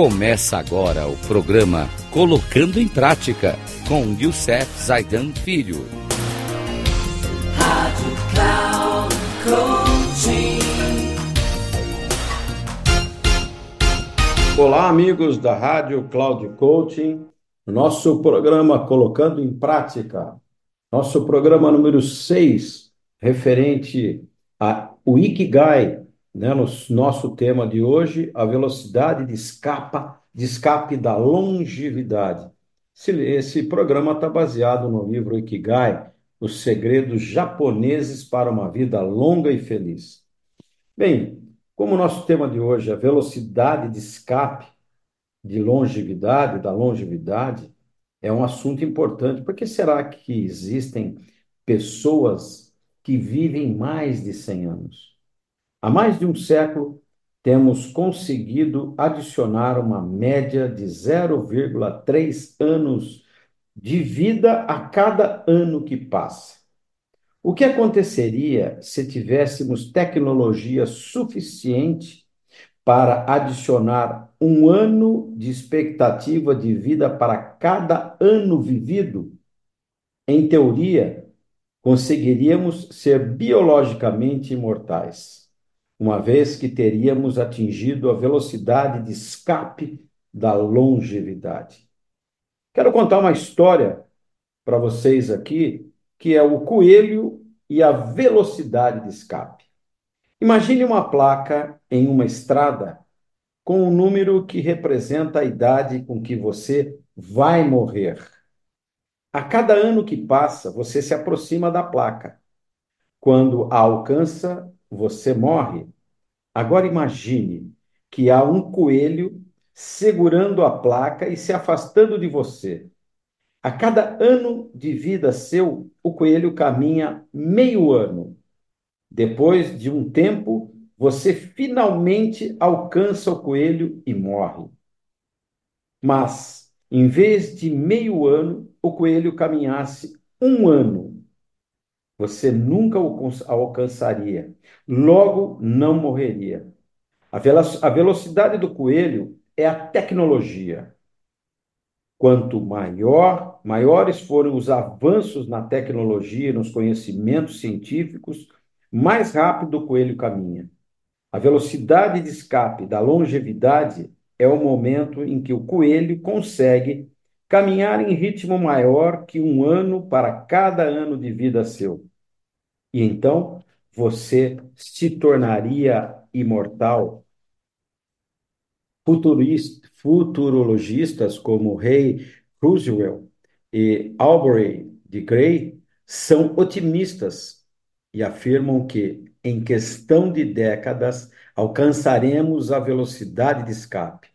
Começa agora o programa Colocando em Prática com Youssef Zaidan Filho. Rádio Cloud Coaching. Olá, amigos da Rádio Cloud Coaching. Nosso programa Colocando em Prática. Nosso programa número 6, referente ao Ikigai, né, no nosso tema de hoje, a velocidade de, escapa, de escape da longevidade. Esse, esse programa está baseado no livro Ikigai, Os Segredos Japoneses para uma Vida Longa e Feliz. Bem, como o nosso tema de hoje é velocidade de escape de longevidade, da longevidade, é um assunto importante. Por que será que existem pessoas que vivem mais de 100 anos? Há mais de um século, temos conseguido adicionar uma média de 0,3 anos de vida a cada ano que passa. O que aconteceria se tivéssemos tecnologia suficiente para adicionar um ano de expectativa de vida para cada ano vivido? Em teoria, conseguiríamos ser biologicamente imortais uma vez que teríamos atingido a velocidade de escape da longevidade. Quero contar uma história para vocês aqui, que é o coelho e a velocidade de escape. Imagine uma placa em uma estrada com um número que representa a idade com que você vai morrer. A cada ano que passa, você se aproxima da placa. Quando a alcança, você morre. Agora imagine que há um coelho segurando a placa e se afastando de você. A cada ano de vida seu, o coelho caminha meio ano. Depois de um tempo, você finalmente alcança o coelho e morre. Mas, em vez de meio ano, o coelho caminhasse um ano você nunca o alcançaria. Logo, não morreria. A velocidade do coelho é a tecnologia. Quanto maior, maiores forem os avanços na tecnologia, nos conhecimentos científicos, mais rápido o coelho caminha. A velocidade de escape da longevidade é o momento em que o coelho consegue caminhar em ritmo maior que um ano para cada ano de vida seu. E então você se tornaria imortal. futurologistas como Ray Kurzweil e Aubrey de Grey são otimistas e afirmam que, em questão de décadas, alcançaremos a velocidade de escape.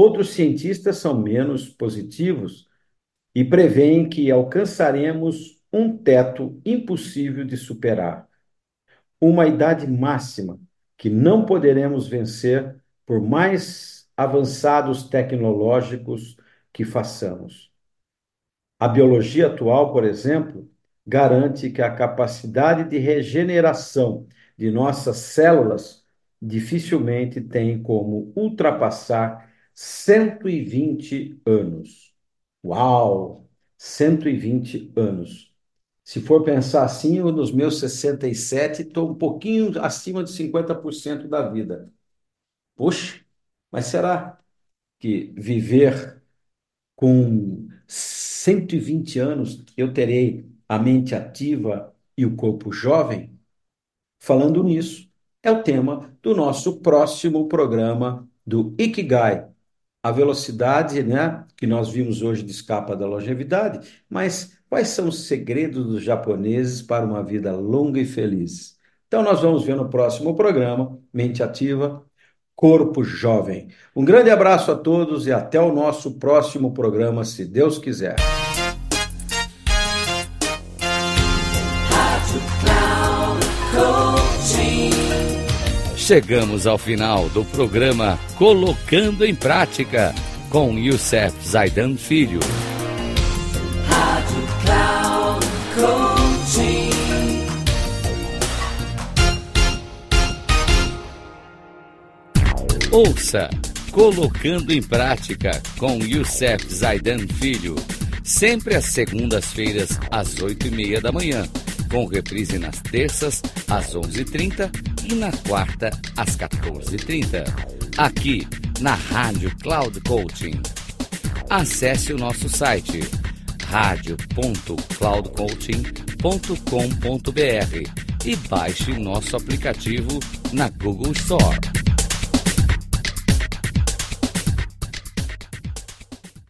Outros cientistas são menos positivos e preveem que alcançaremos um teto impossível de superar, uma idade máxima que não poderemos vencer por mais avançados tecnológicos que façamos. A biologia atual, por exemplo, garante que a capacidade de regeneração de nossas células dificilmente tem como ultrapassar 120 anos. Uau! 120 anos. Se for pensar assim, eu nos meus 67 estou um pouquinho acima de 50% da vida. Puxa, mas será que viver com 120 anos eu terei a mente ativa e o corpo jovem? Falando nisso, é o tema do nosso próximo programa do Ikigai, a velocidade, né, que nós vimos hoje de escapa da longevidade, mas Quais são os segredos dos japoneses para uma vida longa e feliz? Então, nós vamos ver no próximo programa Mente Ativa, Corpo Jovem. Um grande abraço a todos e até o nosso próximo programa, se Deus quiser. Chegamos ao final do programa Colocando em Prática com Youssef Zaidan Filho. Ouça Colocando em Prática com Youssef Zaidan Filho. Sempre às segundas-feiras, às oito e meia da manhã. Com reprise nas terças, às onze e trinta e na quarta, às 14h30. Aqui, na Rádio Cloud Coaching. Acesse o nosso site radio.cloudcoaching.com.br e baixe nosso aplicativo na Google Store.